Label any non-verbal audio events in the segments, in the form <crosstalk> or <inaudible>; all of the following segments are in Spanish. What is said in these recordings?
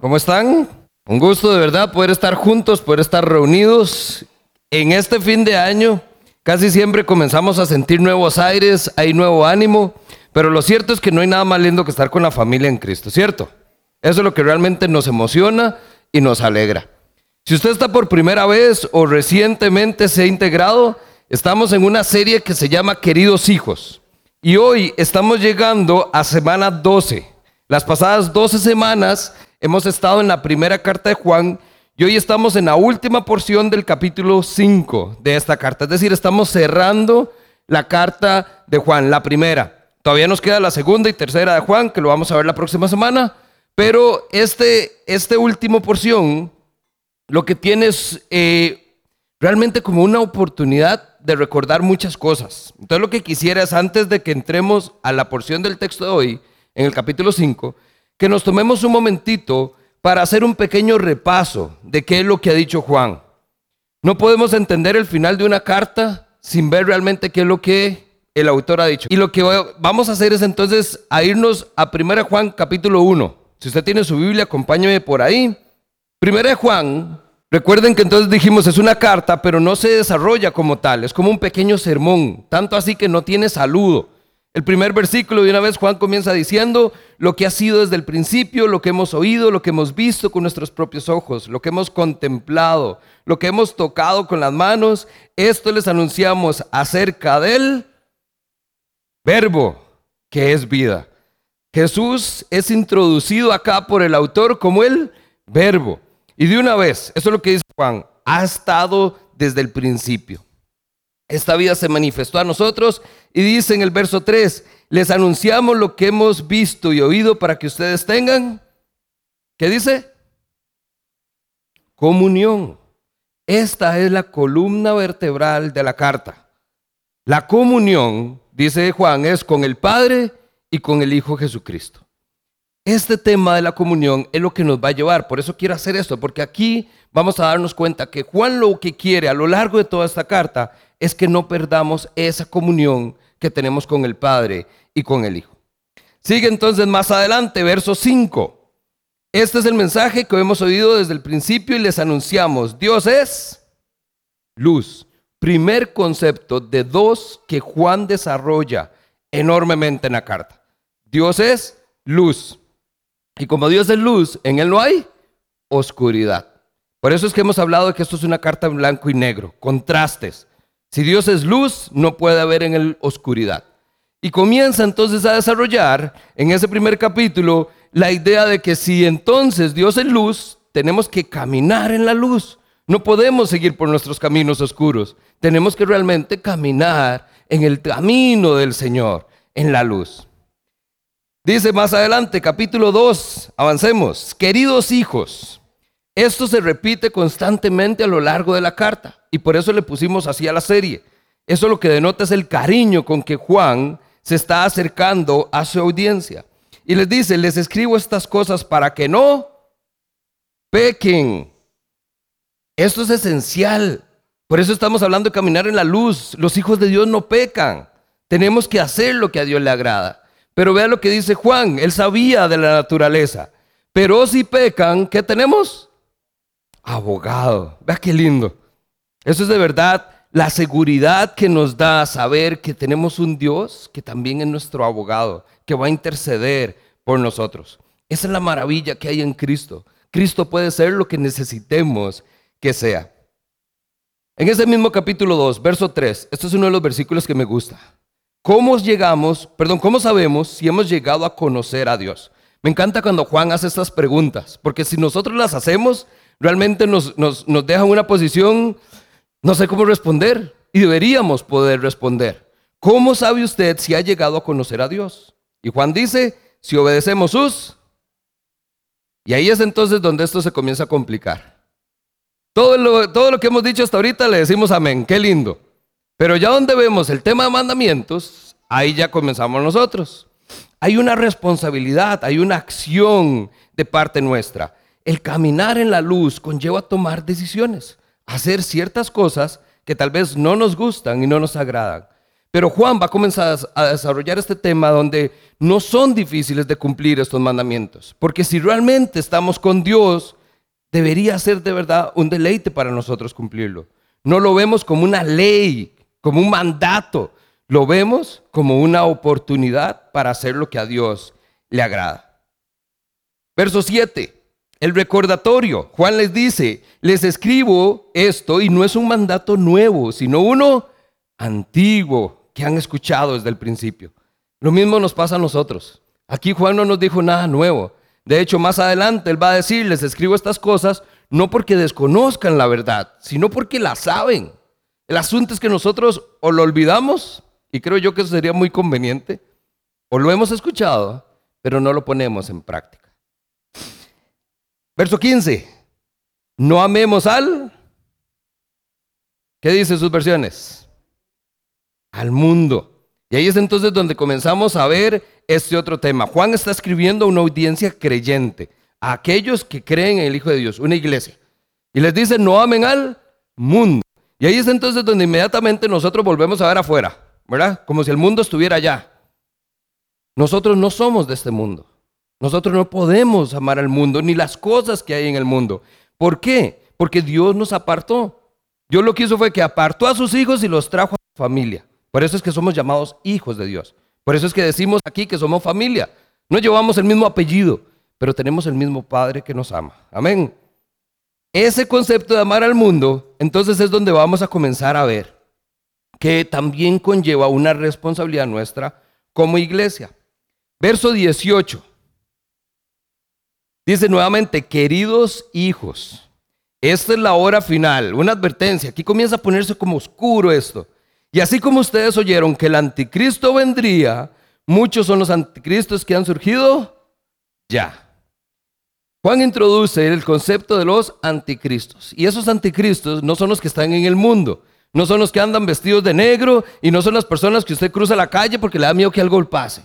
¿Cómo están? Un gusto de verdad poder estar juntos, poder estar reunidos. En este fin de año casi siempre comenzamos a sentir nuevos aires, hay nuevo ánimo, pero lo cierto es que no hay nada más lindo que estar con la familia en Cristo, ¿cierto? Eso es lo que realmente nos emociona y nos alegra. Si usted está por primera vez o recientemente se ha integrado, estamos en una serie que se llama Queridos Hijos. Y hoy estamos llegando a semana 12. Las pasadas 12 semanas hemos estado en la primera carta de Juan y hoy estamos en la última porción del capítulo 5 de esta carta. Es decir, estamos cerrando la carta de Juan, la primera. Todavía nos queda la segunda y tercera de Juan, que lo vamos a ver la próxima semana. Pero este, este último porción lo que tiene es eh, realmente como una oportunidad de recordar muchas cosas. Entonces lo que quisiera es, antes de que entremos a la porción del texto de hoy, en el capítulo 5, que nos tomemos un momentito para hacer un pequeño repaso de qué es lo que ha dicho Juan. No podemos entender el final de una carta sin ver realmente qué es lo que el autor ha dicho. Y lo que vamos a hacer es entonces irnos a 1 Juan capítulo 1. Si usted tiene su Biblia, acompáñeme por ahí. 1 Juan Recuerden que entonces dijimos es una carta, pero no se desarrolla como tal, es como un pequeño sermón, tanto así que no tiene saludo. El primer versículo de una vez Juan comienza diciendo lo que ha sido desde el principio, lo que hemos oído, lo que hemos visto con nuestros propios ojos, lo que hemos contemplado, lo que hemos tocado con las manos. Esto les anunciamos acerca del verbo que es vida. Jesús es introducido acá por el autor como el verbo. Y de una vez, eso es lo que dice Juan, ha estado desde el principio. Esta vida se manifestó a nosotros y dice en el verso 3, les anunciamos lo que hemos visto y oído para que ustedes tengan, ¿qué dice? Comunión. Esta es la columna vertebral de la carta. La comunión, dice Juan, es con el Padre y con el Hijo Jesucristo. Este tema de la comunión es lo que nos va a llevar. Por eso quiero hacer esto, porque aquí vamos a darnos cuenta que Juan lo que quiere a lo largo de toda esta carta es que no perdamos esa comunión que tenemos con el Padre y con el Hijo. Sigue entonces más adelante, verso 5. Este es el mensaje que hemos oído desde el principio y les anunciamos. Dios es luz. Primer concepto de dos que Juan desarrolla enormemente en la carta. Dios es luz. Y como Dios es luz, en Él no hay oscuridad. Por eso es que hemos hablado de que esto es una carta en blanco y negro, contrastes. Si Dios es luz, no puede haber en Él oscuridad. Y comienza entonces a desarrollar en ese primer capítulo la idea de que si entonces Dios es luz, tenemos que caminar en la luz. No podemos seguir por nuestros caminos oscuros. Tenemos que realmente caminar en el camino del Señor, en la luz. Dice más adelante, capítulo 2, avancemos. Queridos hijos, esto se repite constantemente a lo largo de la carta y por eso le pusimos así a la serie. Eso lo que denota es el cariño con que Juan se está acercando a su audiencia. Y les dice, les escribo estas cosas para que no pequen. Esto es esencial. Por eso estamos hablando de caminar en la luz. Los hijos de Dios no pecan. Tenemos que hacer lo que a Dios le agrada. Pero vea lo que dice Juan, él sabía de la naturaleza. Pero si pecan, ¿qué tenemos? Abogado. Vea qué lindo. Eso es de verdad la seguridad que nos da saber que tenemos un Dios que también es nuestro abogado, que va a interceder por nosotros. Esa es la maravilla que hay en Cristo. Cristo puede ser lo que necesitemos que sea. En ese mismo capítulo 2, verso 3, esto es uno de los versículos que me gusta. ¿Cómo llegamos, perdón, cómo sabemos si hemos llegado a conocer a Dios? Me encanta cuando Juan hace estas preguntas, porque si nosotros las hacemos, realmente nos, nos, nos deja en una posición, no sé cómo responder, y deberíamos poder responder. ¿Cómo sabe usted si ha llegado a conocer a Dios? Y Juan dice, si obedecemos sus... Y ahí es entonces donde esto se comienza a complicar. Todo lo, todo lo que hemos dicho hasta ahorita le decimos amén, qué lindo. Pero ya donde vemos el tema de mandamientos, ahí ya comenzamos nosotros. Hay una responsabilidad, hay una acción de parte nuestra. El caminar en la luz conlleva tomar decisiones, hacer ciertas cosas que tal vez no nos gustan y no nos agradan. Pero Juan va a comenzar a desarrollar este tema donde no son difíciles de cumplir estos mandamientos. Porque si realmente estamos con Dios, debería ser de verdad un deleite para nosotros cumplirlo. No lo vemos como una ley, como un mandato. Lo vemos como una oportunidad para hacer lo que a Dios le agrada. Verso 7. El recordatorio. Juan les dice, les escribo esto y no es un mandato nuevo, sino uno antiguo que han escuchado desde el principio. Lo mismo nos pasa a nosotros. Aquí Juan no nos dijo nada nuevo. De hecho, más adelante él va a decir, les escribo estas cosas no porque desconozcan la verdad, sino porque la saben. El asunto es que nosotros o lo olvidamos, y creo yo que eso sería muy conveniente, o lo hemos escuchado, pero no lo ponemos en práctica. Verso 15. No amemos al... ¿Qué dice sus versiones? Al mundo. Y ahí es entonces donde comenzamos a ver este otro tema. Juan está escribiendo a una audiencia creyente, a aquellos que creen en el Hijo de Dios, una iglesia. Y les dice, no amen al mundo. Y ahí es entonces donde inmediatamente nosotros volvemos a ver afuera, ¿verdad? Como si el mundo estuviera allá. Nosotros no somos de este mundo. Nosotros no podemos amar al mundo ni las cosas que hay en el mundo. ¿Por qué? Porque Dios nos apartó. Dios lo que hizo fue que apartó a sus hijos y los trajo a su familia. Por eso es que somos llamados hijos de Dios. Por eso es que decimos aquí que somos familia. No llevamos el mismo apellido, pero tenemos el mismo Padre que nos ama. Amén. Ese concepto de amar al mundo, entonces es donde vamos a comenzar a ver que también conlleva una responsabilidad nuestra como iglesia. Verso 18. Dice nuevamente, queridos hijos, esta es la hora final, una advertencia. Aquí comienza a ponerse como oscuro esto. Y así como ustedes oyeron que el anticristo vendría, muchos son los anticristos que han surgido ya. Juan introduce el concepto de los anticristos. Y esos anticristos no son los que están en el mundo. No son los que andan vestidos de negro y no son las personas que usted cruza la calle porque le da miedo que algo pase.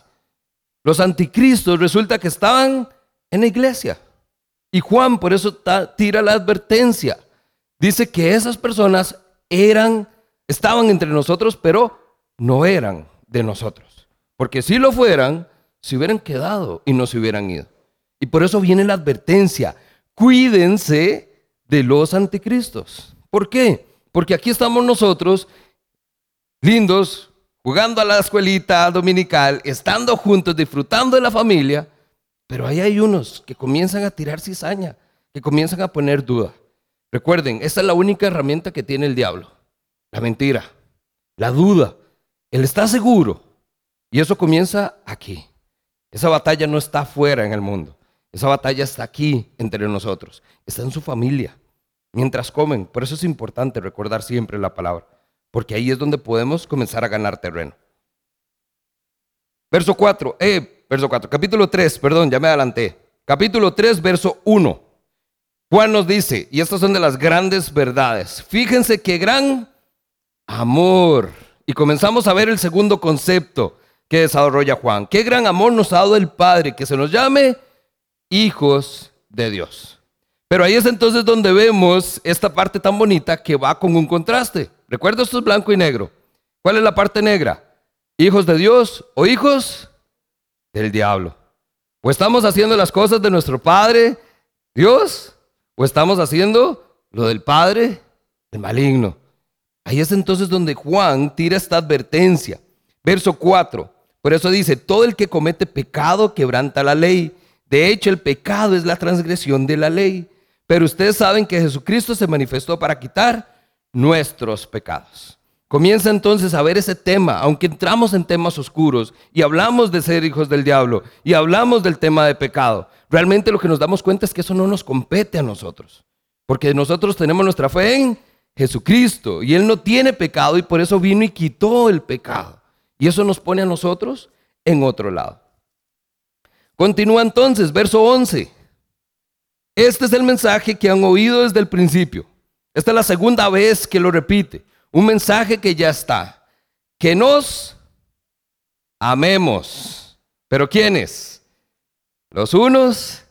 Los anticristos resulta que estaban en la iglesia. Y Juan por eso tira la advertencia. Dice que esas personas eran, estaban entre nosotros, pero no eran de nosotros. Porque si lo fueran, se hubieran quedado y no se hubieran ido. Y por eso viene la advertencia. Cuídense de los anticristos. ¿Por qué? Porque aquí estamos nosotros, lindos, jugando a la escuelita dominical, estando juntos, disfrutando de la familia, pero ahí hay unos que comienzan a tirar cizaña, que comienzan a poner duda. Recuerden, esta es la única herramienta que tiene el diablo. La mentira, la duda. Él está seguro. Y eso comienza aquí. Esa batalla no está fuera en el mundo. Esa batalla está aquí entre nosotros. Está en su familia. Mientras comen. Por eso es importante recordar siempre la palabra. Porque ahí es donde podemos comenzar a ganar terreno. Verso 4. Eh, verso 4. Capítulo 3, perdón, ya me adelanté. Capítulo 3, verso 1. Juan nos dice, y estas son de las grandes verdades, fíjense qué gran amor. Y comenzamos a ver el segundo concepto que desarrolla Juan. Qué gran amor nos ha dado el Padre, que se nos llame hijos de Dios. Pero ahí es entonces donde vemos esta parte tan bonita que va con un contraste. Recuerda, esto es blanco y negro. ¿Cuál es la parte negra? ¿Hijos de Dios o hijos del diablo. O estamos haciendo las cosas de nuestro Padre, Dios, o estamos haciendo lo del Padre, el maligno. Ahí es entonces donde Juan tira esta advertencia. Verso 4. Por eso dice, todo el que comete pecado quebranta la ley. De hecho, el pecado es la transgresión de la ley. Pero ustedes saben que Jesucristo se manifestó para quitar nuestros pecados. Comienza entonces a ver ese tema, aunque entramos en temas oscuros y hablamos de ser hijos del diablo y hablamos del tema de pecado. Realmente lo que nos damos cuenta es que eso no nos compete a nosotros, porque nosotros tenemos nuestra fe en Jesucristo y Él no tiene pecado y por eso vino y quitó el pecado. Y eso nos pone a nosotros en otro lado. Continúa entonces, verso 11. Este es el mensaje que han oído desde el principio. Esta es la segunda vez que lo repite. Un mensaje que ya está. Que nos amemos. ¿Pero quiénes? Los unos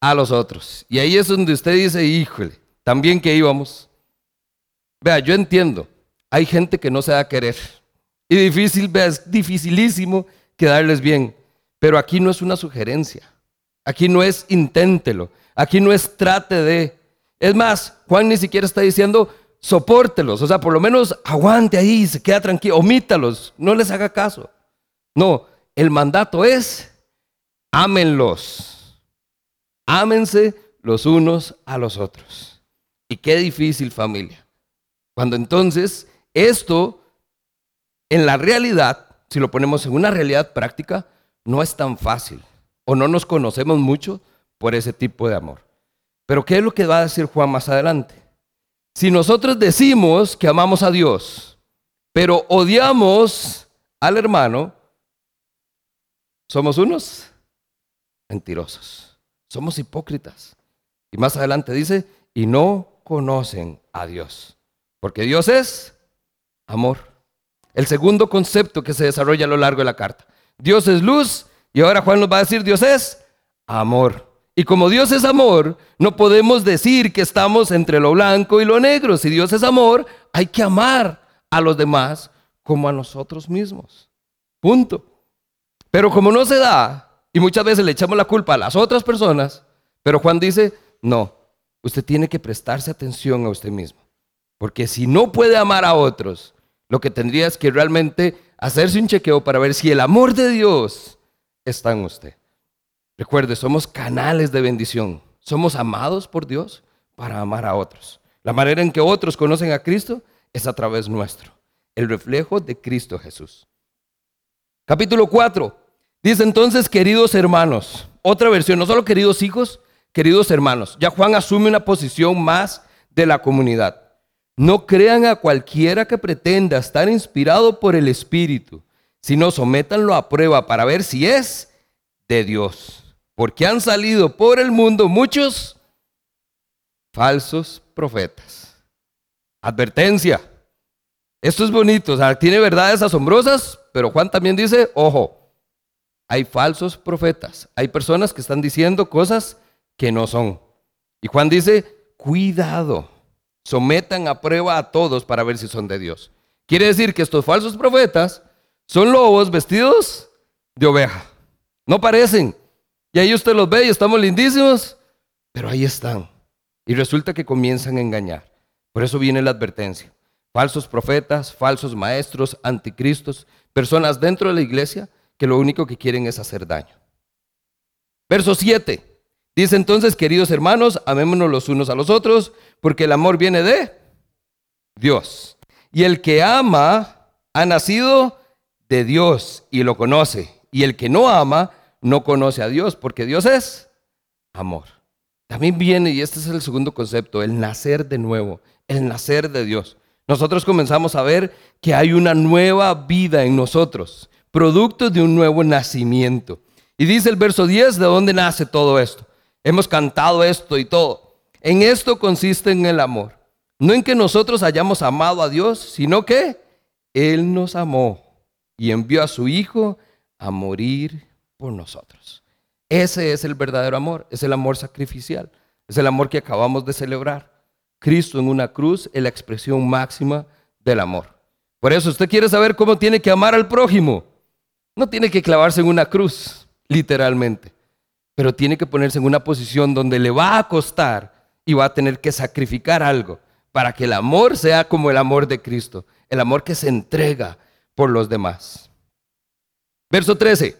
a los otros. Y ahí es donde usted dice, híjole, también que íbamos. Vea, yo entiendo. Hay gente que no se da a querer. y difícil, es dificilísimo quedarles bien. Pero aquí no es una sugerencia. Aquí no es inténtelo. Aquí no es trate de. Es más, Juan ni siquiera está diciendo sopórtelos. O sea, por lo menos aguante ahí, se queda tranquilo, omítalos, no les haga caso. No, el mandato es ámenlos. Ámense los unos a los otros. Y qué difícil familia. Cuando entonces esto, en la realidad, si lo ponemos en una realidad práctica, no es tan fácil. O no nos conocemos mucho por ese tipo de amor. Pero ¿qué es lo que va a decir Juan más adelante? Si nosotros decimos que amamos a Dios, pero odiamos al hermano, somos unos mentirosos, somos hipócritas. Y más adelante dice, y no conocen a Dios, porque Dios es amor. El segundo concepto que se desarrolla a lo largo de la carta. Dios es luz y ahora Juan nos va a decir, Dios es amor. Y como Dios es amor, no podemos decir que estamos entre lo blanco y lo negro. Si Dios es amor, hay que amar a los demás como a nosotros mismos. Punto. Pero como no se da, y muchas veces le echamos la culpa a las otras personas, pero Juan dice, no, usted tiene que prestarse atención a usted mismo. Porque si no puede amar a otros, lo que tendría es que realmente hacerse un chequeo para ver si el amor de Dios está en usted. Recuerde, somos canales de bendición. Somos amados por Dios para amar a otros. La manera en que otros conocen a Cristo es a través nuestro, el reflejo de Cristo Jesús. Capítulo 4. Dice entonces, queridos hermanos, otra versión, no solo queridos hijos, queridos hermanos. Ya Juan asume una posición más de la comunidad. No crean a cualquiera que pretenda estar inspirado por el Espíritu, sino sométanlo a prueba para ver si es de Dios. Porque han salido por el mundo muchos falsos profetas. Advertencia. Esto es bonito, tiene verdades asombrosas, pero Juan también dice, ojo, hay falsos profetas, hay personas que están diciendo cosas que no son. Y Juan dice, cuidado, sometan a prueba a todos para ver si son de Dios. Quiere decir que estos falsos profetas son lobos vestidos de oveja. No parecen. Y ahí usted los ve y estamos lindísimos, pero ahí están. Y resulta que comienzan a engañar. Por eso viene la advertencia. Falsos profetas, falsos maestros, anticristos, personas dentro de la iglesia que lo único que quieren es hacer daño. Verso 7. Dice entonces, queridos hermanos, amémonos los unos a los otros, porque el amor viene de Dios. Y el que ama ha nacido de Dios y lo conoce. Y el que no ama no conoce a Dios, porque Dios es amor. También viene, y este es el segundo concepto, el nacer de nuevo, el nacer de Dios. Nosotros comenzamos a ver que hay una nueva vida en nosotros, producto de un nuevo nacimiento. Y dice el verso 10, ¿de dónde nace todo esto? Hemos cantado esto y todo. En esto consiste en el amor. No en que nosotros hayamos amado a Dios, sino que Él nos amó y envió a su Hijo a morir por nosotros. Ese es el verdadero amor, es el amor sacrificial, es el amor que acabamos de celebrar. Cristo en una cruz es la expresión máxima del amor. Por eso usted quiere saber cómo tiene que amar al prójimo. No tiene que clavarse en una cruz, literalmente, pero tiene que ponerse en una posición donde le va a costar y va a tener que sacrificar algo para que el amor sea como el amor de Cristo, el amor que se entrega por los demás. Verso 13.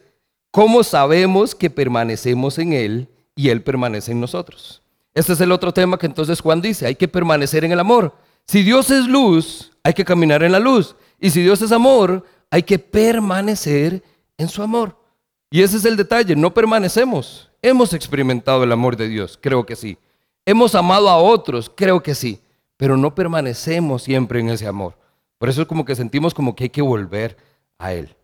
¿Cómo sabemos que permanecemos en Él y Él permanece en nosotros? Este es el otro tema que entonces Juan dice, hay que permanecer en el amor. Si Dios es luz, hay que caminar en la luz. Y si Dios es amor, hay que permanecer en su amor. Y ese es el detalle, no permanecemos. Hemos experimentado el amor de Dios, creo que sí. Hemos amado a otros, creo que sí, pero no permanecemos siempre en ese amor. Por eso es como que sentimos como que hay que volver a Él.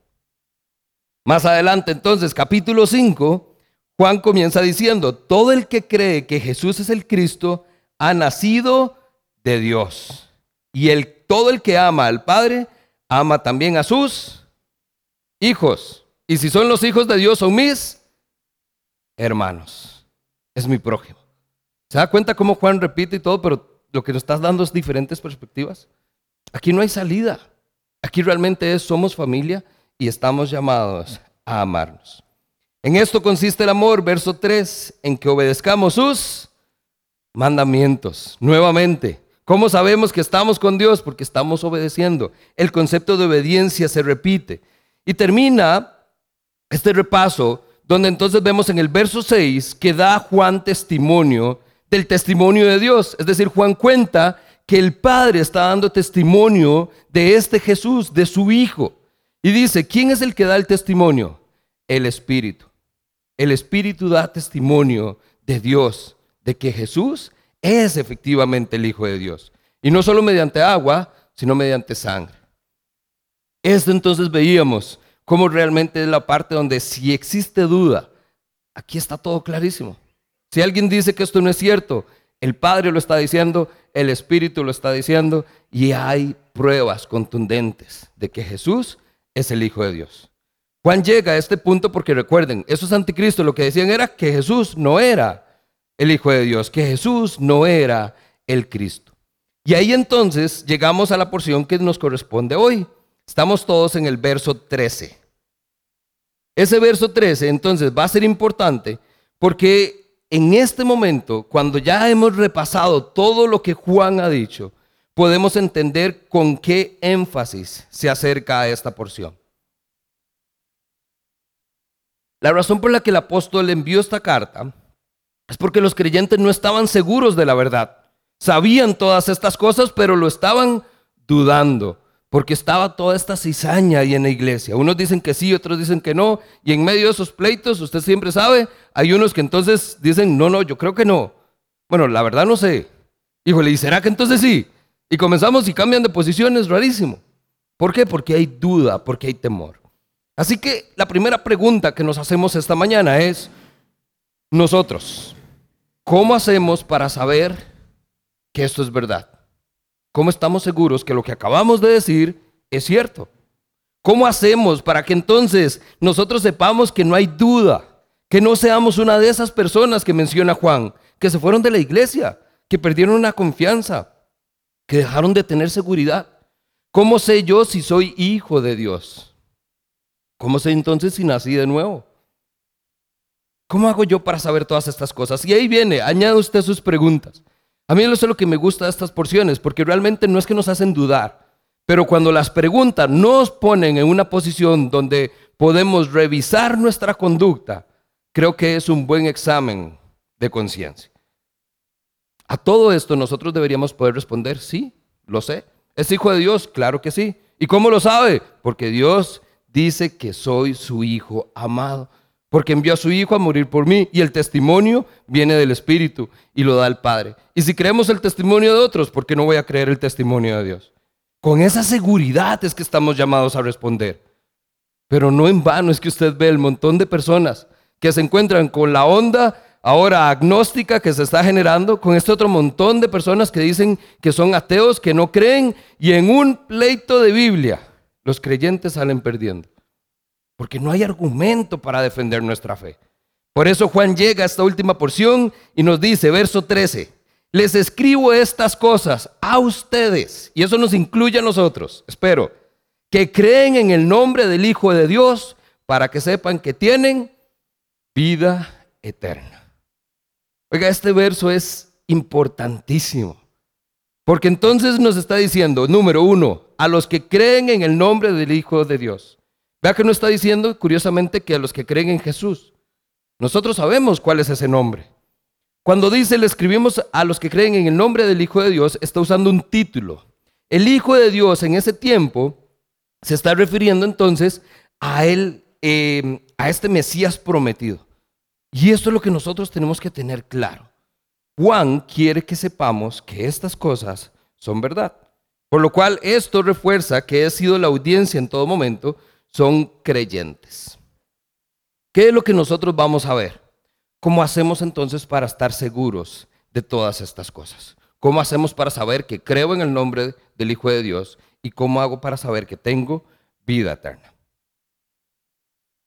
Más adelante, entonces, capítulo 5, Juan comienza diciendo, todo el que cree que Jesús es el Cristo ha nacido de Dios. Y el, todo el que ama al Padre, ama también a sus hijos. Y si son los hijos de Dios, son mis hermanos. Es mi prójimo. ¿Se da cuenta cómo Juan repite y todo, pero lo que nos estás dando es diferentes perspectivas? Aquí no hay salida. Aquí realmente es, somos familia y estamos llamados a amarnos. En esto consiste el amor, verso 3, en que obedezcamos sus mandamientos. Nuevamente, ¿cómo sabemos que estamos con Dios? Porque estamos obedeciendo. El concepto de obediencia se repite. Y termina este repaso donde entonces vemos en el verso 6 que da Juan testimonio del testimonio de Dios. Es decir, Juan cuenta que el Padre está dando testimonio de este Jesús, de su Hijo. Y dice, ¿quién es el que da el testimonio? El Espíritu. El Espíritu da testimonio de Dios, de que Jesús es efectivamente el Hijo de Dios. Y no solo mediante agua, sino mediante sangre. Esto entonces veíamos cómo realmente es la parte donde si existe duda, aquí está todo clarísimo. Si alguien dice que esto no es cierto, el Padre lo está diciendo, el Espíritu lo está diciendo y hay pruebas contundentes de que Jesús es el Hijo de Dios. Juan llega a este punto porque recuerden, esos anticristos lo que decían era que Jesús no era el Hijo de Dios, que Jesús no era el Cristo. Y ahí entonces llegamos a la porción que nos corresponde hoy. Estamos todos en el verso 13. Ese verso 13 entonces va a ser importante porque en este momento, cuando ya hemos repasado todo lo que Juan ha dicho, podemos entender con qué énfasis se acerca a esta porción. La razón por la que el apóstol envió esta carta es porque los creyentes no estaban seguros de la verdad. Sabían todas estas cosas, pero lo estaban dudando porque estaba toda esta cizaña ahí en la iglesia. Unos dicen que sí, otros dicen que no, y en medio de esos pleitos, usted siempre sabe, hay unos que entonces dicen, no, no, yo creo que no. Bueno, la verdad no sé. Híjole, ¿y será que entonces sí? Y comenzamos y cambian de posiciones, rarísimo. ¿Por qué? Porque hay duda, porque hay temor. Así que la primera pregunta que nos hacemos esta mañana es, nosotros, ¿cómo hacemos para saber que esto es verdad? ¿Cómo estamos seguros que lo que acabamos de decir es cierto? ¿Cómo hacemos para que entonces nosotros sepamos que no hay duda, que no seamos una de esas personas que menciona Juan, que se fueron de la iglesia, que perdieron la confianza, que dejaron de tener seguridad? ¿Cómo sé yo si soy hijo de Dios? ¿Cómo sé entonces si nací de nuevo? ¿Cómo hago yo para saber todas estas cosas? Y ahí viene, añade usted sus preguntas. A mí eso es lo que me gusta de estas porciones, porque realmente no es que nos hacen dudar, pero cuando las preguntas nos ponen en una posición donde podemos revisar nuestra conducta, creo que es un buen examen de conciencia. A todo esto nosotros deberíamos poder responder, sí, lo sé. ¿Es hijo de Dios? Claro que sí. ¿Y cómo lo sabe? Porque Dios dice que soy su hijo amado porque envió a su Hijo a morir por mí y el testimonio viene del Espíritu y lo da el Padre. Y si creemos el testimonio de otros, ¿por qué no voy a creer el testimonio de Dios? Con esa seguridad es que estamos llamados a responder. Pero no en vano es que usted ve el montón de personas que se encuentran con la onda ahora agnóstica que se está generando, con este otro montón de personas que dicen que son ateos, que no creen, y en un pleito de Biblia los creyentes salen perdiendo porque no hay argumento para defender nuestra fe. Por eso Juan llega a esta última porción y nos dice, verso 13, les escribo estas cosas a ustedes, y eso nos incluye a nosotros, espero, que creen en el nombre del Hijo de Dios para que sepan que tienen vida eterna. Oiga, este verso es importantísimo, porque entonces nos está diciendo, número uno, a los que creen en el nombre del Hijo de Dios. Vea que no está diciendo, curiosamente, que a los que creen en Jesús. Nosotros sabemos cuál es ese nombre. Cuando dice, le escribimos a los que creen en el nombre del Hijo de Dios, está usando un título. El Hijo de Dios en ese tiempo se está refiriendo entonces a él, eh, a este Mesías prometido. Y esto es lo que nosotros tenemos que tener claro. Juan quiere que sepamos que estas cosas son verdad. Por lo cual esto refuerza que ha sido la audiencia en todo momento son creyentes. ¿Qué es lo que nosotros vamos a ver? ¿Cómo hacemos entonces para estar seguros de todas estas cosas? ¿Cómo hacemos para saber que creo en el nombre del Hijo de Dios? ¿Y cómo hago para saber que tengo vida eterna?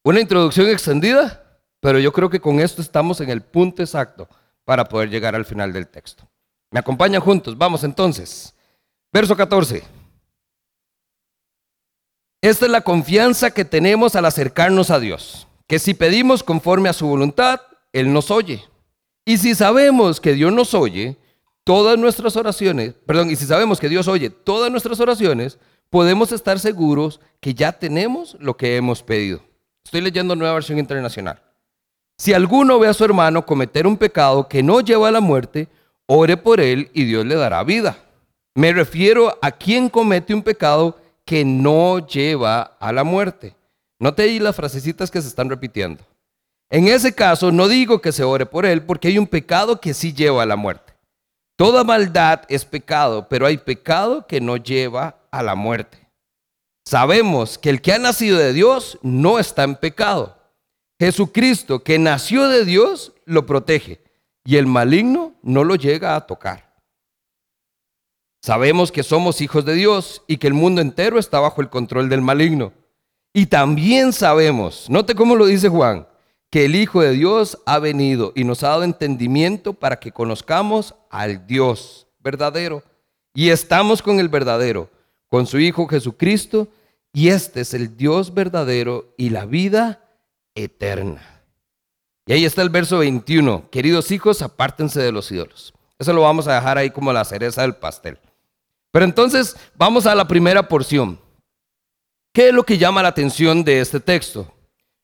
Una introducción extendida, pero yo creo que con esto estamos en el punto exacto para poder llegar al final del texto. ¿Me acompañan juntos? Vamos entonces. Verso 14. Esta es la confianza que tenemos al acercarnos a Dios, que si pedimos conforme a su voluntad, Él nos oye. Y si sabemos que Dios nos oye, todas nuestras oraciones, perdón, y si sabemos que Dios oye todas nuestras oraciones, podemos estar seguros que ya tenemos lo que hemos pedido. Estoy leyendo nueva versión internacional. Si alguno ve a su hermano cometer un pecado que no lleva a la muerte, ore por él y Dios le dará vida. Me refiero a quien comete un pecado que no lleva a la muerte. Note ahí las frasecitas que se están repitiendo. En ese caso, no digo que se ore por él, porque hay un pecado que sí lleva a la muerte. Toda maldad es pecado, pero hay pecado que no lleva a la muerte. Sabemos que el que ha nacido de Dios no está en pecado. Jesucristo, que nació de Dios, lo protege y el maligno no lo llega a tocar. Sabemos que somos hijos de Dios y que el mundo entero está bajo el control del maligno. Y también sabemos, note cómo lo dice Juan, que el Hijo de Dios ha venido y nos ha dado entendimiento para que conozcamos al Dios verdadero. Y estamos con el verdadero, con su Hijo Jesucristo, y este es el Dios verdadero y la vida eterna. Y ahí está el verso 21. Queridos hijos, apártense de los ídolos. Eso lo vamos a dejar ahí como la cereza del pastel. Pero entonces vamos a la primera porción. ¿Qué es lo que llama la atención de este texto?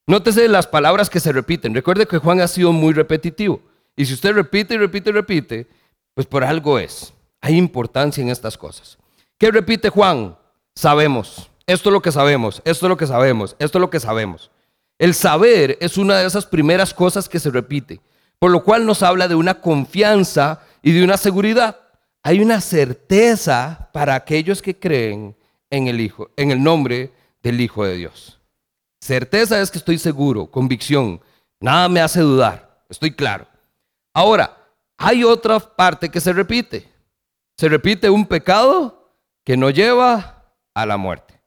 Nótese las palabras que se repiten. Recuerde que Juan ha sido muy repetitivo. Y si usted repite y repite y repite, pues por algo es. Hay importancia en estas cosas. ¿Qué repite Juan? Sabemos. Esto es lo que sabemos. Esto es lo que sabemos. Esto es lo que sabemos. El saber es una de esas primeras cosas que se repite, por lo cual nos habla de una confianza y de una seguridad. Hay una certeza para aquellos que creen en el Hijo, en el nombre del Hijo de Dios. Certeza es que estoy seguro, convicción, nada me hace dudar, estoy claro. Ahora, hay otra parte que se repite. Se repite un pecado que no lleva a la muerte.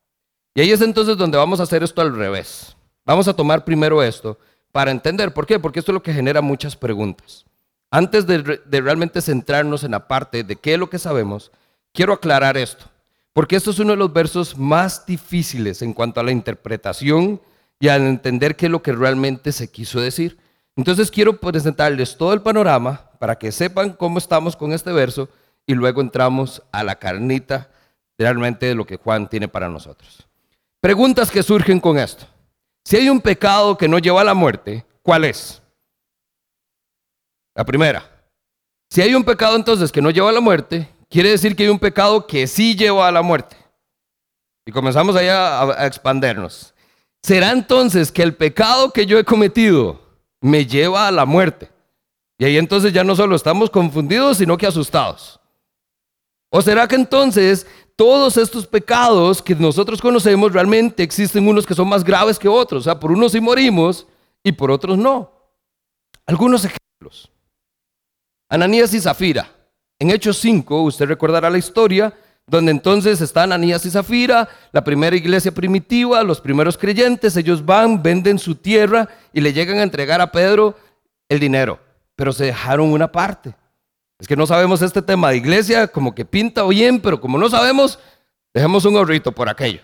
Y ahí es entonces donde vamos a hacer esto al revés. Vamos a tomar primero esto para entender por qué, porque esto es lo que genera muchas preguntas. Antes de, realmente centrarnos en la parte de qué es lo que sabemos, quiero aclarar esto, porque esto es uno de los versos más difíciles en cuanto a la interpretación y al entender qué es lo que realmente se quiso decir. Entonces quiero presentarles todo el panorama para que sepan cómo estamos con este verso y luego entramos a la carnita realmente de lo que Juan tiene para nosotros. Preguntas que surgen con esto. Si hay un pecado que no lleva a la muerte, ¿cuál es? La primera. Si hay un pecado entonces que no lleva a la muerte, quiere decir que hay un pecado que sí lleva a la muerte. Y comenzamos allá a, expandernos. ¿Será entonces que el pecado que yo he cometido me lleva a la muerte? Y ahí entonces ya no solo estamos confundidos, sino que asustados. ¿O será que entonces todos estos pecados que nosotros conocemos, realmente existen unos que son más graves que otros. O sea, por unos sí morimos y por otros no. Algunos ejemplos. Ananías y Zafira. En Hechos 5, usted recordará la historia, donde entonces están Ananías y Zafira, la primera iglesia primitiva, los primeros creyentes, ellos van, venden su tierra y le llegan a entregar a Pedro el dinero, pero se dejaron una parte. Es que no sabemos este tema de iglesia, como que pinta bien, pero como no sabemos, dejemos un ahorrito por aquello.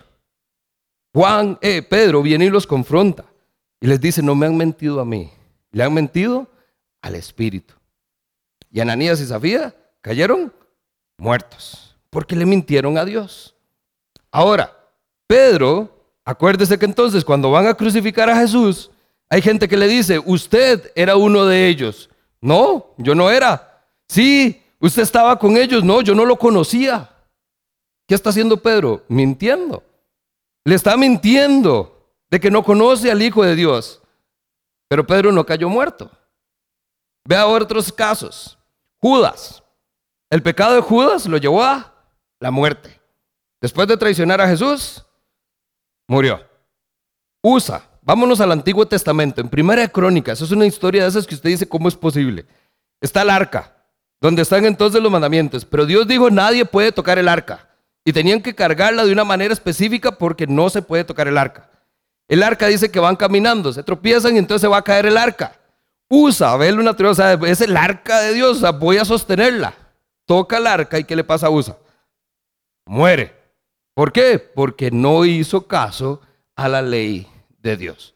Juan, eh, Pedro viene y los confronta y les dice, no me han mentido a mí, le han mentido al Espíritu. Y Ananías y Safía cayeron muertos porque le mintieron a Dios. Ahora, Pedro, acuérdese que entonces cuando van a crucificar a Jesús, hay gente que le dice, usted era uno de ellos. No, yo no era. Sí, usted estaba con ellos. No, yo no lo conocía. ¿Qué está haciendo Pedro? Mintiendo. Le está mintiendo de que no conoce al Hijo de Dios. Pero Pedro no cayó muerto. Vea otros casos. Judas. El pecado de Judas lo llevó a la muerte. Después de traicionar a Jesús, murió. Usa. Vámonos al Antiguo Testamento. En Primera de Crónicas. Es una historia de esas que usted dice, ¿cómo es posible? Está el arca donde están entonces los mandamientos. Pero Dios dijo, nadie puede tocar el arca. Y tenían que cargarla de una manera específica porque no se puede tocar el arca. El arca dice que van caminando, se tropiezan y entonces se va a caer el arca. Usa, ve una o sea, es el arca de Dios, voy a sostenerla. Toca el arca y ¿qué le pasa a Usa? Muere. ¿Por qué? Porque no hizo caso a la ley de Dios.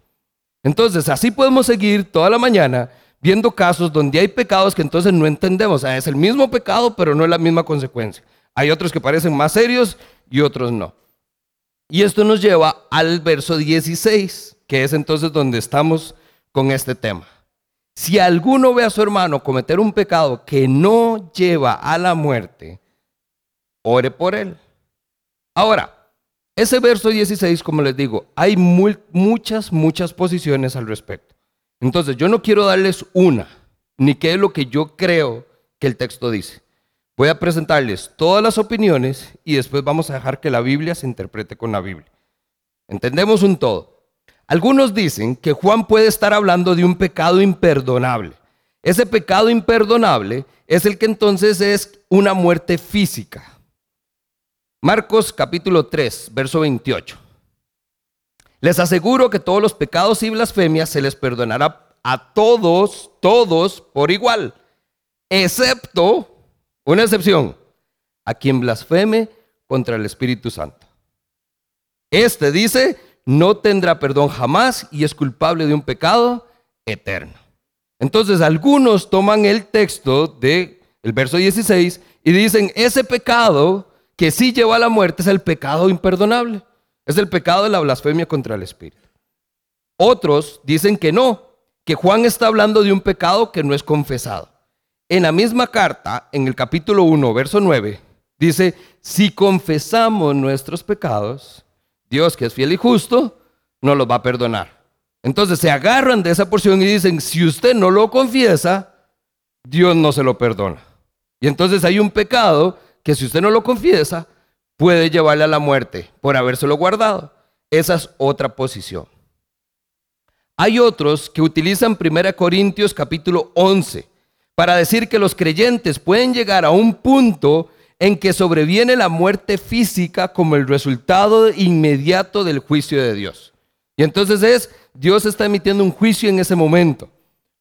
Entonces, así podemos seguir toda la mañana viendo casos donde hay pecados que entonces no entendemos. O sea, es el mismo pecado, pero no es la misma consecuencia. Hay otros que parecen más serios y otros no. Y esto nos lleva al verso 16, que es entonces donde estamos con este tema. Si alguno ve a su hermano cometer un pecado que no lleva a la muerte, ore por él. Ahora, ese verso 16, como les digo, hay muchas, muchas posiciones al respecto. Entonces, yo no quiero darles una, ni qué es lo que yo creo que el texto dice. Voy a presentarles todas las opiniones y después vamos a dejar que la Biblia se interprete con la Biblia. Entendemos un todo. Algunos dicen que Juan puede estar hablando de un pecado imperdonable. Ese pecado imperdonable es el que entonces es una muerte física. Marcos capítulo 3, verso 28. Les aseguro que todos los pecados y blasfemias se les perdonará a todos, todos por igual, excepto, una excepción, a quien blasfeme contra el Espíritu Santo. Este dice, no tendrá perdón jamás y es culpable de un pecado eterno. Entonces algunos toman el texto del el verso 16 y dicen, ese pecado que sí lleva a la muerte es el pecado imperdonable. Es el pecado de la blasfemia contra el Espíritu. Otros dicen que no, que Juan está hablando de un pecado que no es confesado. En la misma carta, en el capítulo 1, verso 9, dice, si confesamos nuestros pecados, Dios que es fiel y justo, nos los va a perdonar. Entonces se agarran de esa porción y dicen, si usted no lo confiesa, Dios no se lo perdona. Y entonces hay un pecado que si usted no lo confiesa, puede llevarle a la muerte por habérselo guardado. Esa es otra posición. Hay otros que utilizan 1 Corintios capítulo 11 para decir que los creyentes pueden llegar a un punto en que sobreviene la muerte física como el resultado inmediato del juicio de Dios. Y entonces es, Dios está emitiendo un juicio en ese momento.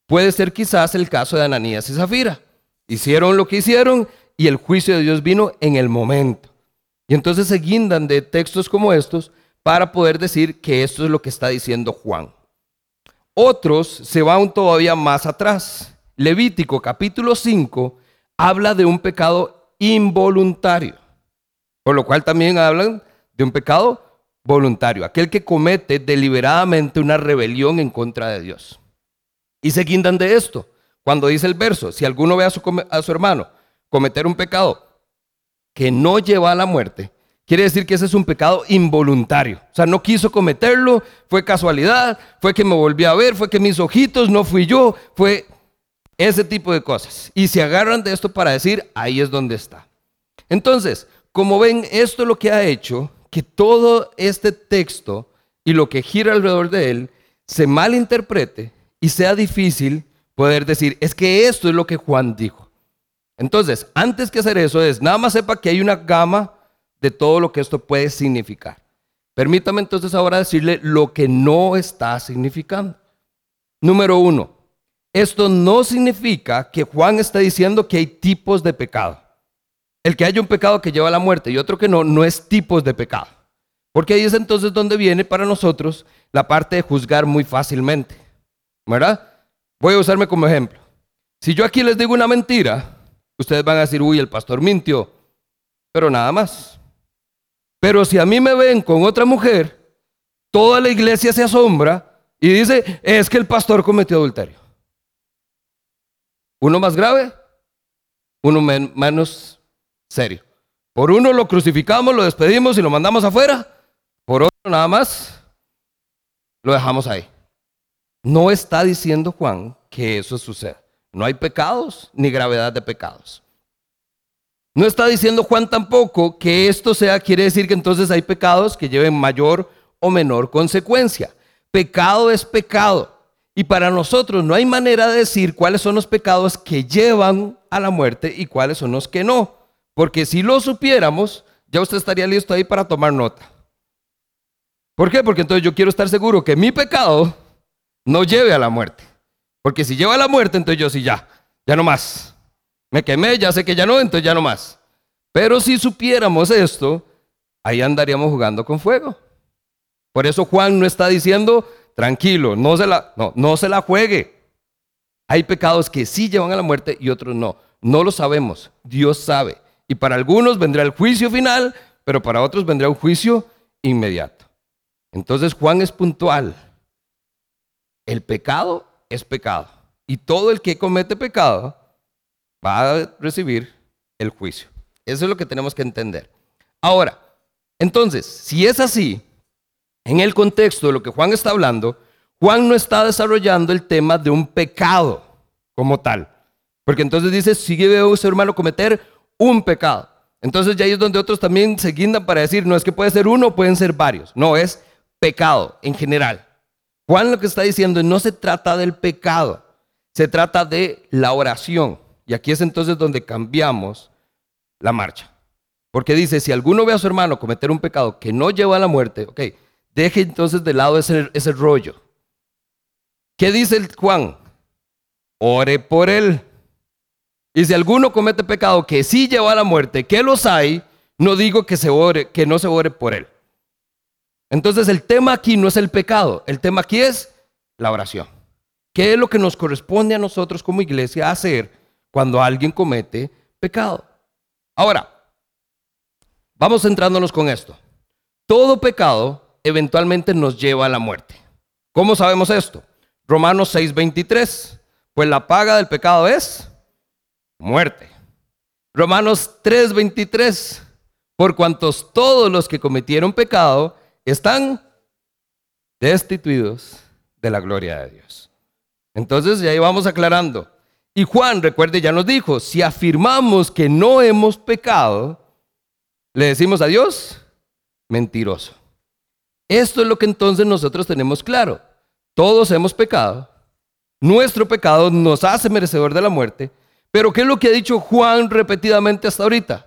Puede ser quizás el caso de Ananías y Zafira. Hicieron lo que hicieron y el juicio de Dios vino en el momento. Y entonces se guindan de textos como estos para poder decir que esto es lo que está diciendo Juan. Otros se van todavía más atrás. Levítico capítulo 5 habla de un pecado involuntario, por lo cual también hablan de un pecado voluntario, aquel que comete deliberadamente una rebelión en contra de Dios. Y se guindan de esto. Cuando dice el verso, si alguno ve a su, a su hermano cometer un pecado que no lleva a la muerte, quiere decir que ese es un pecado involuntario. O sea, no quiso cometerlo, fue casualidad, fue que me volví a ver, fue que mis ojitos, no fui yo, fue ese tipo de cosas. Y se agarran de esto para decir, ahí es donde está. Entonces, como ven, esto es lo que ha hecho que todo este texto y lo que gira alrededor de él se malinterprete y sea difícil poder decir, es que esto es lo que Juan dijo. Entonces, antes que hacer eso es, nada más sepa que hay una gama de todo lo que esto puede significar. Permítame entonces ahora decirle lo que no está significando. Número uno, esto no significa que Juan está diciendo que hay tipos de pecado. El que haya un pecado que lleva a la muerte y otro que no, no es tipos de pecado. Porque ahí es entonces donde viene para nosotros la parte de juzgar muy fácilmente. ¿Verdad? Voy a usarme como ejemplo. Si yo aquí les digo una mentira, Ustedes van a decir, uy, el pastor mintió, pero nada más. Pero si a mí me ven con otra mujer, toda la iglesia se asombra y dice, es que el pastor cometió adulterio. Uno más grave, uno menos serio. Por uno lo crucificamos, lo despedimos y lo mandamos afuera. Por otro nada más, lo dejamos ahí. No está diciendo Juan que eso suceda. No hay pecados ni gravedad de pecados. No está diciendo Juan tampoco que esto sea, quiere decir que entonces hay pecados que lleven mayor o menor consecuencia. Pecado es pecado. Y para nosotros no hay manera de decir cuáles son los pecados que llevan a la muerte y cuáles son los que no. Porque si lo supiéramos, ya usted estaría listo ahí para tomar nota. ¿Por qué? Porque entonces yo quiero estar seguro que mi pecado no lleve a la muerte. Porque si lleva a la muerte, entonces yo sí ya, ya no más. Me quemé, ya sé que ya no, entonces ya no más. Pero si supiéramos esto, ahí andaríamos jugando con fuego. Por eso Juan no está diciendo, tranquilo, no se la, no, no se la juegue. Hay pecados que sí llevan a la muerte y otros no. No lo sabemos, Dios sabe. Y para algunos vendrá el juicio final, pero para otros vendrá un juicio inmediato. Entonces Juan es puntual. El pecado es pecado. Y todo el que comete pecado va a recibir el juicio. Eso es lo que tenemos que entender. Ahora, entonces, si es así, en el contexto de lo que Juan está hablando, Juan no está desarrollando el tema de un pecado como tal. Porque entonces dice, sigue veo a su hermano cometer un pecado. Entonces ya ahí es donde otros también se guindan para decir, no es que puede ser uno, pueden ser varios. No, es pecado en general. Juan lo que está diciendo no se trata del pecado, se trata de la oración. Y aquí es entonces donde cambiamos la marcha. Porque dice, si alguno ve a su hermano cometer un pecado que no lleva a la muerte, ok, deje entonces de lado ese, ese rollo. ¿Qué dice el Juan? Ore por él. Y si alguno comete pecado que sí lleva a la muerte, que los hay, no digo que, se ore, que no se ore por él. Entonces el tema aquí no es el pecado, el tema aquí es la oración. ¿Qué es lo que nos corresponde a nosotros como iglesia hacer cuando alguien comete pecado? Ahora, vamos centrándonos con esto. Todo pecado eventualmente nos lleva a la muerte. ¿Cómo sabemos esto? Romanos 6:23. Pues la paga del pecado es muerte. Romanos 3:23. Por cuantos todos los que cometieron pecado están destituidos de la gloria de Dios. Entonces ya vamos aclarando. Y Juan, recuerde, ya nos dijo, si afirmamos que no hemos pecado, le decimos a Dios, mentiroso. Esto es lo que entonces nosotros tenemos claro. Todos hemos pecado. Nuestro pecado nos hace merecedor de la muerte. Pero ¿qué es lo que ha dicho Juan repetidamente hasta ahorita?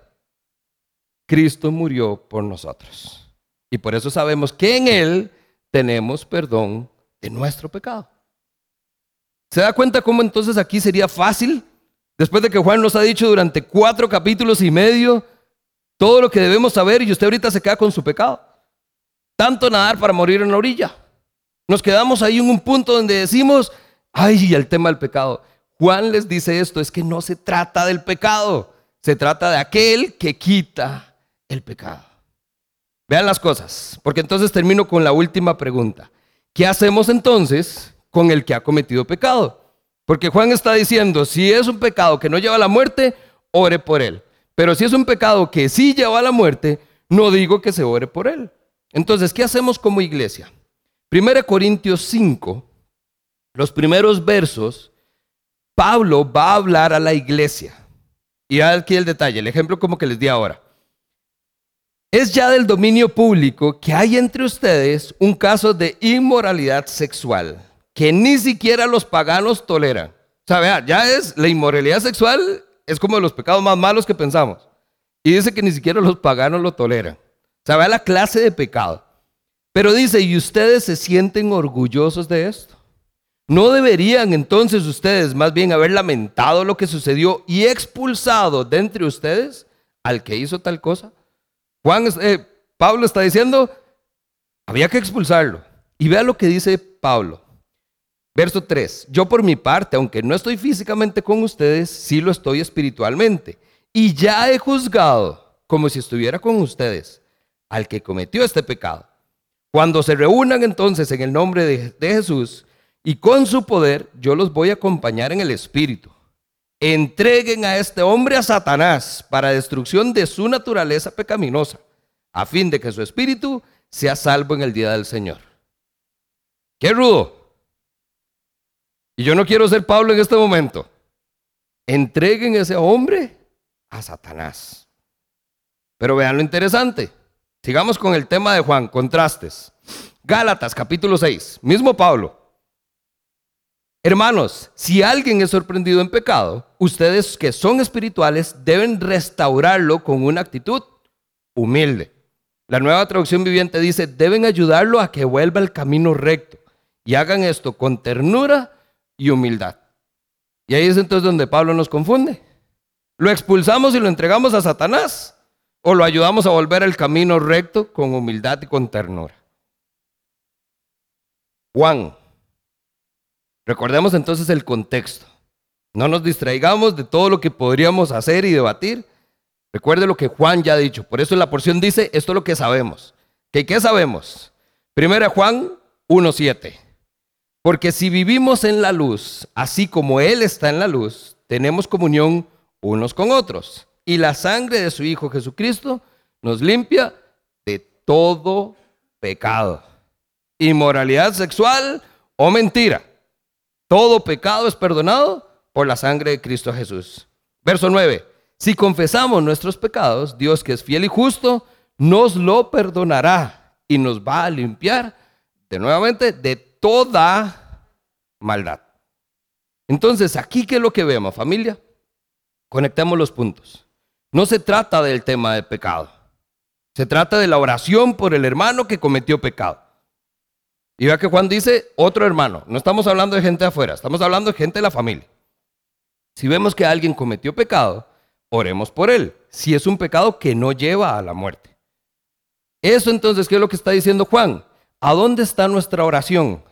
Cristo murió por nosotros. Y por eso sabemos que en Él tenemos perdón de nuestro pecado. ¿Se da cuenta cómo entonces aquí sería fácil? Después de que Juan nos ha dicho durante cuatro capítulos y medio todo lo que debemos saber y usted ahorita se queda con su pecado. Tanto nadar para morir en la orilla. Nos quedamos ahí en un punto donde decimos, ay, el tema del pecado. Juan les dice esto, es que no se trata del pecado, se trata de aquel que quita el pecado. Vean las cosas, porque entonces termino con la última pregunta. ¿Qué hacemos entonces con el que ha cometido pecado? Porque Juan está diciendo, si es un pecado que no lleva a la muerte, ore por él. Pero si es un pecado que sí lleva a la muerte, no digo que se ore por él. Entonces, ¿qué hacemos como iglesia? 1 Corintios 5, los primeros versos, Pablo va a hablar a la iglesia. Y aquí el detalle, el ejemplo como que les di ahora. Es ya del dominio público que hay entre ustedes un caso de inmoralidad sexual que ni siquiera los paganos toleran. O sea, vea, ya es la inmoralidad sexual, es como de los pecados más malos que pensamos. Y dice que ni siquiera los paganos lo toleran. O sea, vea la clase de pecado. Pero dice, ¿y ustedes se sienten orgullosos de esto? ¿No deberían entonces ustedes más bien haber lamentado lo que sucedió y expulsado de entre ustedes al que hizo tal cosa? Juan, eh, Pablo está diciendo, había que expulsarlo. Y vea lo que dice Pablo. Verso 3. Yo por mi parte, aunque no estoy físicamente con ustedes, sí lo estoy espiritualmente. Y ya he juzgado, como si estuviera con ustedes, al que cometió este pecado. Cuando se reúnan entonces en el nombre de, Jesús y con su poder, yo los voy a acompañar en el Espíritu entreguen a este hombre a Satanás para destrucción de su naturaleza pecaminosa, a fin de que su espíritu sea salvo en el día del Señor. ¡Qué rudo! Y yo no quiero ser Pablo en este momento. Entreguen ese hombre a Satanás. Pero vean lo interesante. Sigamos con el tema de Juan, contrastes. Gálatas capítulo 6, mismo Pablo. Hermanos, si alguien es sorprendido en pecado, ustedes que son espirituales deben restaurarlo con una actitud humilde. La nueva traducción viviente dice, deben ayudarlo a que vuelva al camino recto y hagan esto con ternura y humildad. Y ahí es entonces donde Pablo nos confunde. Lo expulsamos y lo entregamos a Satanás. O lo ayudamos a volver al camino recto con humildad y con ternura. Juan. Recordemos entonces el contexto. No nos distraigamos de todo lo que podríamos hacer y debatir. Recuerde lo que Juan ya ha dicho. Por eso la porción dice, esto es lo que sabemos. ¿Qué, qué sabemos? Primera Juan 1.7. Porque si vivimos en la luz, así como Él está en la luz, tenemos comunión unos con otros. Y la sangre de su Hijo Jesucristo nos limpia de todo pecado. Inmoralidad sexual o mentira. Todo pecado es perdonado por la sangre de Cristo Jesús. Verso 9. Si confesamos nuestros pecados, Dios que es fiel y justo, nos lo perdonará y nos va a limpiar de nuevamente de toda maldad. Entonces, aquí qué es lo que vemos, familia? Conectemos los puntos. No se trata del tema del pecado. Se trata de la oración por el hermano que cometió pecado. Y vea que Juan dice otro hermano. No estamos hablando de gente de afuera, estamos hablando de gente de la familia. Si vemos que alguien cometió pecado, oremos por él. Si es un pecado que no lleva a la muerte. Eso entonces, ¿qué es lo que está diciendo Juan? ¿A dónde está nuestra oración?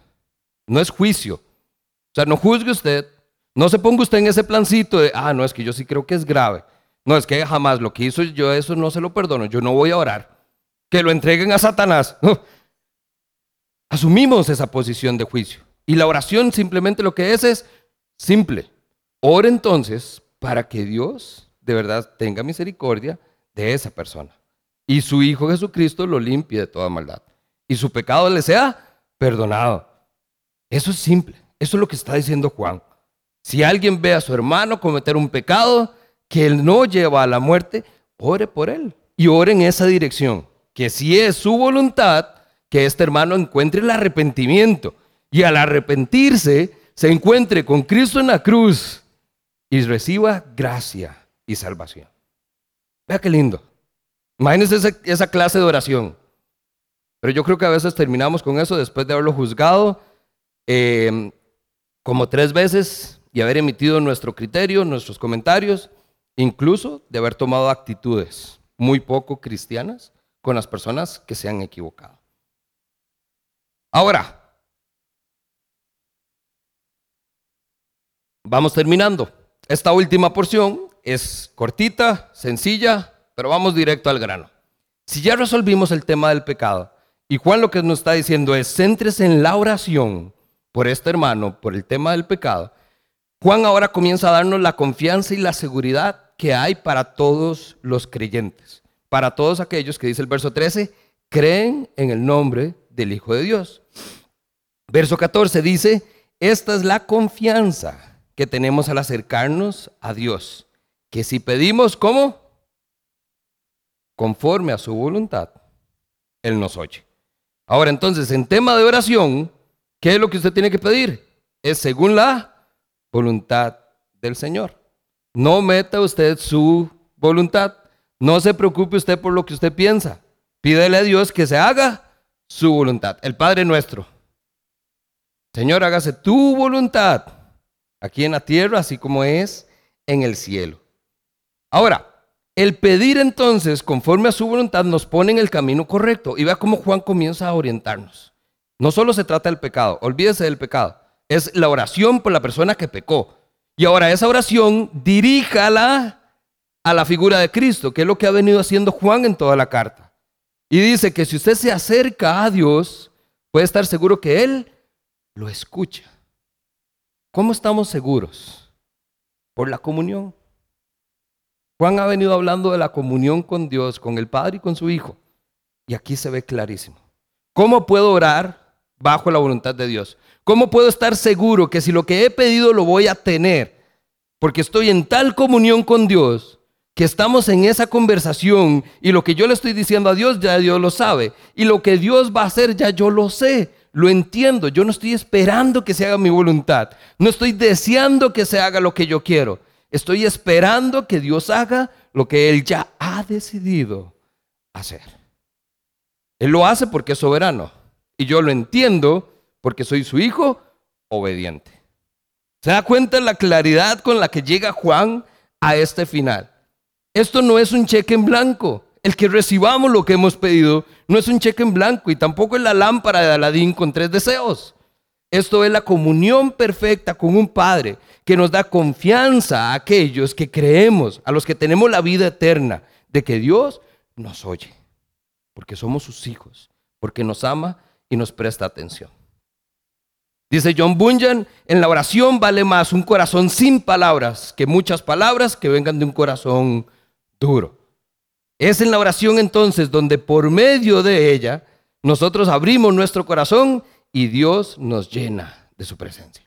No es juicio. O sea, no juzgue usted, no se ponga usted en ese plancito de, ah, no, es que yo sí creo que es grave. No, es que jamás lo que hizo yo, eso no se lo perdono, yo no voy a orar. Que lo entreguen a Satanás. <laughs> Asumimos esa posición de juicio. Y la oración simplemente lo que es es simple. Ora entonces para que Dios de verdad tenga misericordia de esa persona. Y su Hijo Jesucristo lo limpie de toda maldad y su pecado le sea perdonado. Eso es simple. Eso es lo que está diciendo Juan. Si alguien ve a su hermano cometer un pecado que él no lleva a la muerte, ore por él y ore en esa dirección. Que si es su voluntad, que este hermano encuentre el arrepentimiento y al arrepentirse se encuentre con Cristo en la cruz y reciba gracia y salvación. Vea qué lindo. Imagínense esa, clase de oración. Pero yo creo que a veces terminamos con eso después de haberlo juzgado em, como tres veces y haber emitido nuestro criterio, nuestros comentarios, incluso de haber tomado actitudes muy poco cristianas con las personas que se han equivocado. Ahora, vamos terminando. Esta última porción es cortita, sencilla, pero vamos directo al grano. Si ya resolvimos el tema del pecado, y Juan lo que nos está diciendo es, céntrese en la oración por este hermano, por el tema del pecado. Juan ahora comienza a darnos la confianza y la seguridad que hay para todos los creyentes, para todos aquellos que dice el verso 13, creen en el nombre del Hijo de Dios. Verso 14 dice, esta es la confianza que tenemos al acercarnos a Dios, que si pedimos como conforme a su voluntad, Él nos oye. Ahora entonces, en tema de oración, ¿qué es lo que usted tiene que pedir? Es según la voluntad del Señor. No meta usted su voluntad. No se preocupe usted por lo que usted piensa. Pídele a Dios que se haga su voluntad. El Padre nuestro. Señor, hágase tu voluntad aquí en la tierra, así como es en el cielo. Ahora, el pedir entonces, conforme a su voluntad, nos pone en el camino correcto. Y vea cómo Juan comienza a orientarnos. No solo se trata del pecado, olvídese del pecado. Es la oración por la persona que pecó. Y ahora esa oración diríjala a la figura de Cristo, que es lo que ha venido haciendo Juan en toda la carta. Y dice que si usted se acerca a Dios, puede estar seguro que Él lo escucha. ¿Cómo estamos seguros? Por la comunión. Juan ha venido hablando de la comunión con Dios, con el Padre y con su Hijo. Y aquí se ve clarísimo. ¿Cómo puedo orar bajo la voluntad de Dios? ¿Cómo puedo estar seguro que si lo que he pedido lo voy a tener? Porque estoy en tal comunión con Dios que estamos en esa conversación y lo que yo le estoy diciendo a Dios ya Dios lo sabe. Y lo que Dios va a hacer ya yo lo sé, lo entiendo. Yo no estoy esperando que se haga mi voluntad. No estoy deseando que se haga lo que yo quiero. Estoy esperando que Dios haga lo que Él ya ha decidido hacer. Él lo hace porque es soberano. Y yo lo entiendo porque soy su hijo obediente. ¿Se da cuenta la claridad con la que llega Juan a este final? Esto no es un cheque en blanco. el que recibamos lo que hemos pedido, no es un cheque en blanco y tampoco es la lámpara de Aladín con tres deseos. Esto es la comunión perfecta con un Padre que nos da confianza a aquellos que creemos, a los que tenemos la vida eterna, de que Dios nos oye, porque somos sus hijos, porque nos ama y nos presta atención. Dice John Bunyan, en la oración vale más un corazón sin palabras que muchas palabras que vengan de un corazón duro. Es en la oración entonces donde por medio de ella nosotros abrimos nuestro corazón y Dios nos llena de su presencia.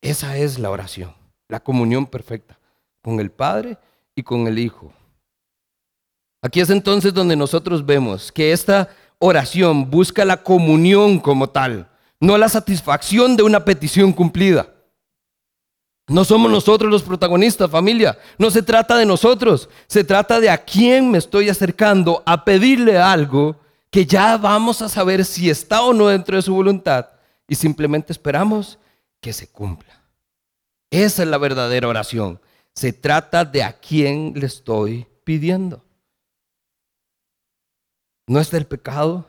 Esa es la oración, la comunión perfecta con el Padre y con el Hijo. Aquí es entonces donde nosotros vemos que esta oración busca la comunión como tal no la satisfacción de una petición cumplida. No somos nosotros los protagonistas, familia. No se trata de nosotros. Se trata de a quién me estoy acercando a pedirle algo que ya vamos a saber si está o no dentro de su voluntad y simplemente esperamos que se cumpla. Esa es la verdadera oración. Se trata de a quién le estoy pidiendo. No es del pecado,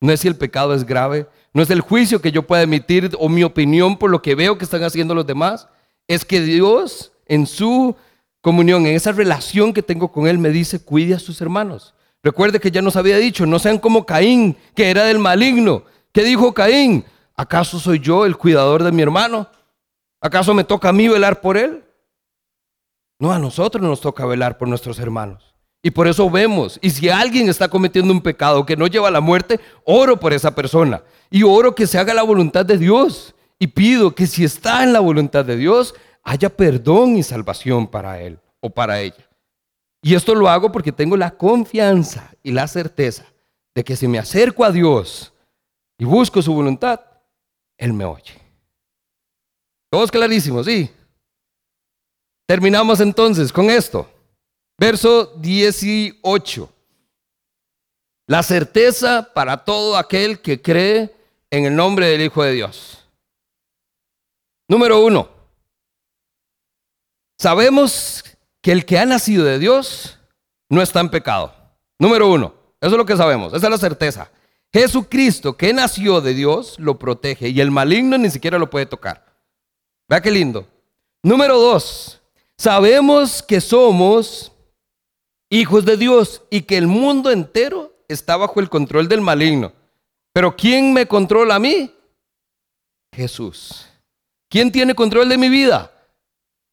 no es si el pecado es grave, no es el juicio que yo pueda emitir o mi opinión por lo que veo que están haciendo los demás. Es que Dios en su comunión, en esa relación que tengo con Él, me dice, cuide a sus hermanos. Recuerde que ya nos había dicho, no sean como Caín, que era del maligno. ¿Qué dijo Caín? ¿Acaso soy yo el cuidador de mi hermano? ¿Acaso me toca a mí velar por él? No, a nosotros nos toca velar por nuestros hermanos. Y por eso vemos, y si alguien está cometiendo un pecado que no lleva a la muerte, oro por esa persona. Y oro que se haga la voluntad de Dios. Y pido que si está en la voluntad de Dios, haya perdón y salvación para él o para ella. Y esto lo hago porque tengo la confianza y la certeza de que si me acerco a Dios y busco su voluntad, Él me oye. Todos clarísimos, sí. Terminamos entonces con esto. Verso 18. La certeza para todo aquel que cree en el nombre del Hijo de Dios. Número uno. Sabemos que el que ha nacido de Dios no está en pecado. Número uno. Eso es lo que sabemos. Esa es la certeza. Jesucristo que nació de Dios lo protege y el maligno ni siquiera lo puede tocar. Vea qué lindo. Número dos. Sabemos que somos hijos de Dios y que el mundo entero está bajo el control del maligno. Pero ¿quién me controla a mí? Jesús. ¿Quién tiene control de mi vida?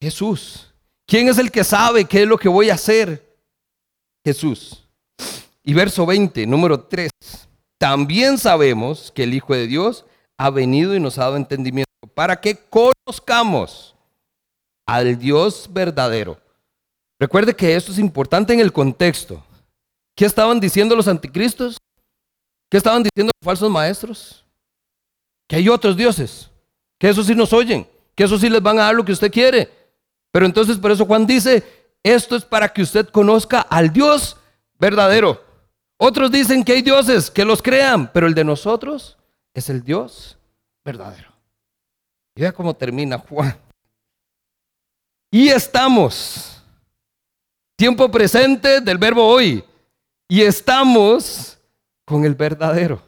Jesús. ¿Quién es el que sabe qué es lo que voy a hacer? Jesús. Y verso 20, número 3. También sabemos que el Hijo de Dios ha venido y nos ha dado entendimiento para que conozcamos al Dios verdadero Recuerde que esto es importante en el contexto. ¿Qué estaban diciendo los anticristos? ¿Qué estaban diciendo los falsos maestros? Que hay otros dioses, que eso sí nos oyen, que eso sí les van a dar lo que usted quiere. Pero entonces por eso Juan dice, esto es para que usted conozca al Dios verdadero. Otros dicen que hay dioses, que los crean, pero el de nosotros es el Dios verdadero. Y vea cómo termina Juan. Y estamos Tiempo presente del verbo hoy. Y estamos con el verdadero.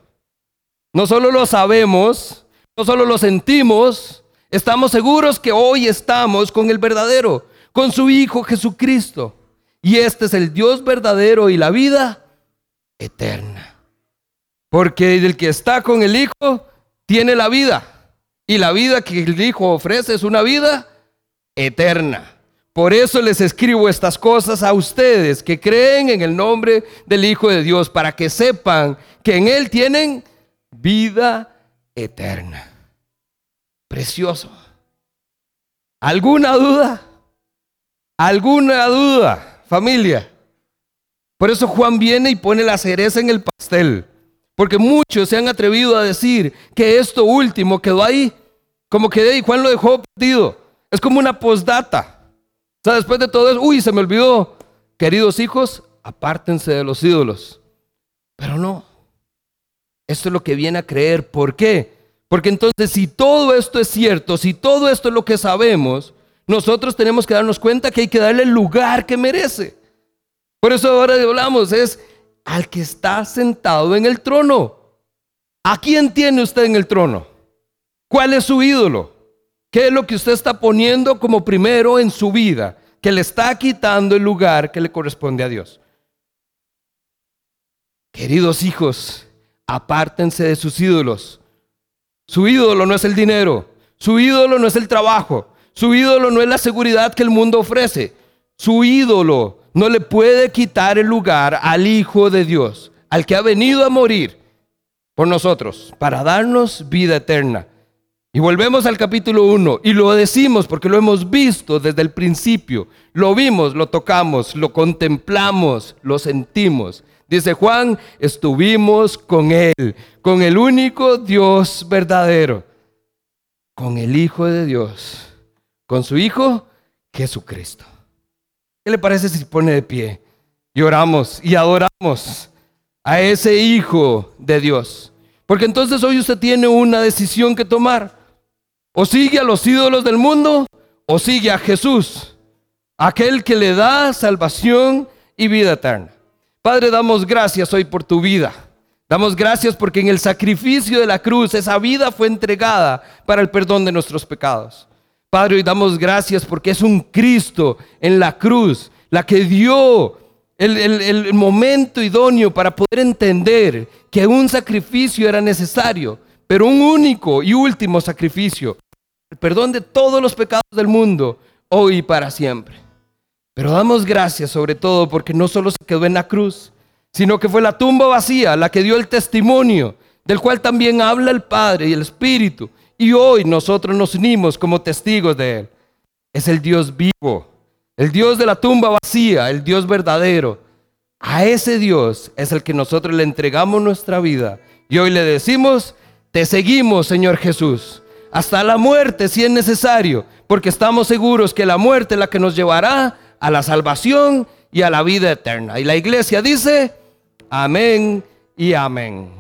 No solo lo sabemos, no solo lo sentimos, estamos seguros que hoy estamos con el verdadero, con su Hijo Jesucristo. Y este es el Dios verdadero y la vida eterna. Porque el que está con el Hijo tiene la vida. Y la vida que el Hijo ofrece es una vida eterna. Por eso les escribo estas cosas a ustedes que creen en el nombre del Hijo de Dios, para que sepan que en Él tienen vida eterna. Precioso. ¿Alguna duda? ¿Alguna duda, familia? Por eso Juan viene y pone la cereza en el pastel. Porque muchos se han atrevido a decir que esto último quedó ahí. Como que Juan lo dejó perdido. Es como una postdata. Después de todo eso, uy, se me olvidó. Queridos hijos, apártense de los ídolos. Pero no. Esto es lo que viene a creer. ¿Por qué? Porque entonces si todo esto es cierto, si todo esto es lo que sabemos, nosotros tenemos que darnos cuenta que hay que darle el lugar que merece. Por eso ahora hablamos, es al que está sentado en el trono. ¿A quién tiene usted en el trono? ¿Cuál es su ídolo? ¿Qué es lo que usted está poniendo como primero en su vida? Que le está quitando el lugar que le corresponde a Dios. Queridos hijos, apártense de sus ídolos. Su ídolo no es el dinero, su ídolo no es el trabajo, su ídolo no es la seguridad que el mundo ofrece. Su ídolo no le puede quitar el lugar al Hijo de Dios, al que ha venido a morir por nosotros, para darnos vida eterna. Y volvemos al capítulo 1 y lo decimos porque lo hemos visto desde el principio. Lo vimos, lo tocamos, lo contemplamos, lo sentimos. Dice Juan, estuvimos con Él, con el único Dios verdadero, con el Hijo de Dios, con su Hijo Jesucristo. ¿Qué le parece si pone de pie y oramos y adoramos a ese Hijo de Dios? Porque entonces hoy usted tiene una decisión que tomar. O sigue a los ídolos del mundo o sigue a Jesús, aquel que le da salvación y vida eterna. Padre, damos gracias hoy por tu vida. Damos gracias porque en el sacrificio de la cruz esa vida fue entregada para el perdón de nuestros pecados. Padre, hoy damos gracias porque es un Cristo en la cruz la que dio el, el, momento idóneo para poder entender que un sacrificio era necesario, pero un único y último sacrificio, el perdón de todos los pecados del mundo, hoy y para siempre. Pero damos gracias sobre todo porque no solo se quedó en la cruz, sino que fue la tumba vacía la que dio el testimonio, del cual también habla el Padre y el Espíritu. Y hoy nosotros nos unimos como testigos de Él. Es el Dios vivo, el Dios de la tumba vacía, el Dios verdadero. A ese Dios es el que nosotros le entregamos nuestra vida. Y hoy le decimos, te seguimos, Señor Jesús, hasta la muerte si es necesario, porque estamos seguros que la muerte es la que nos llevará a la salvación y a la vida eterna. Y la iglesia dice, amén y amén.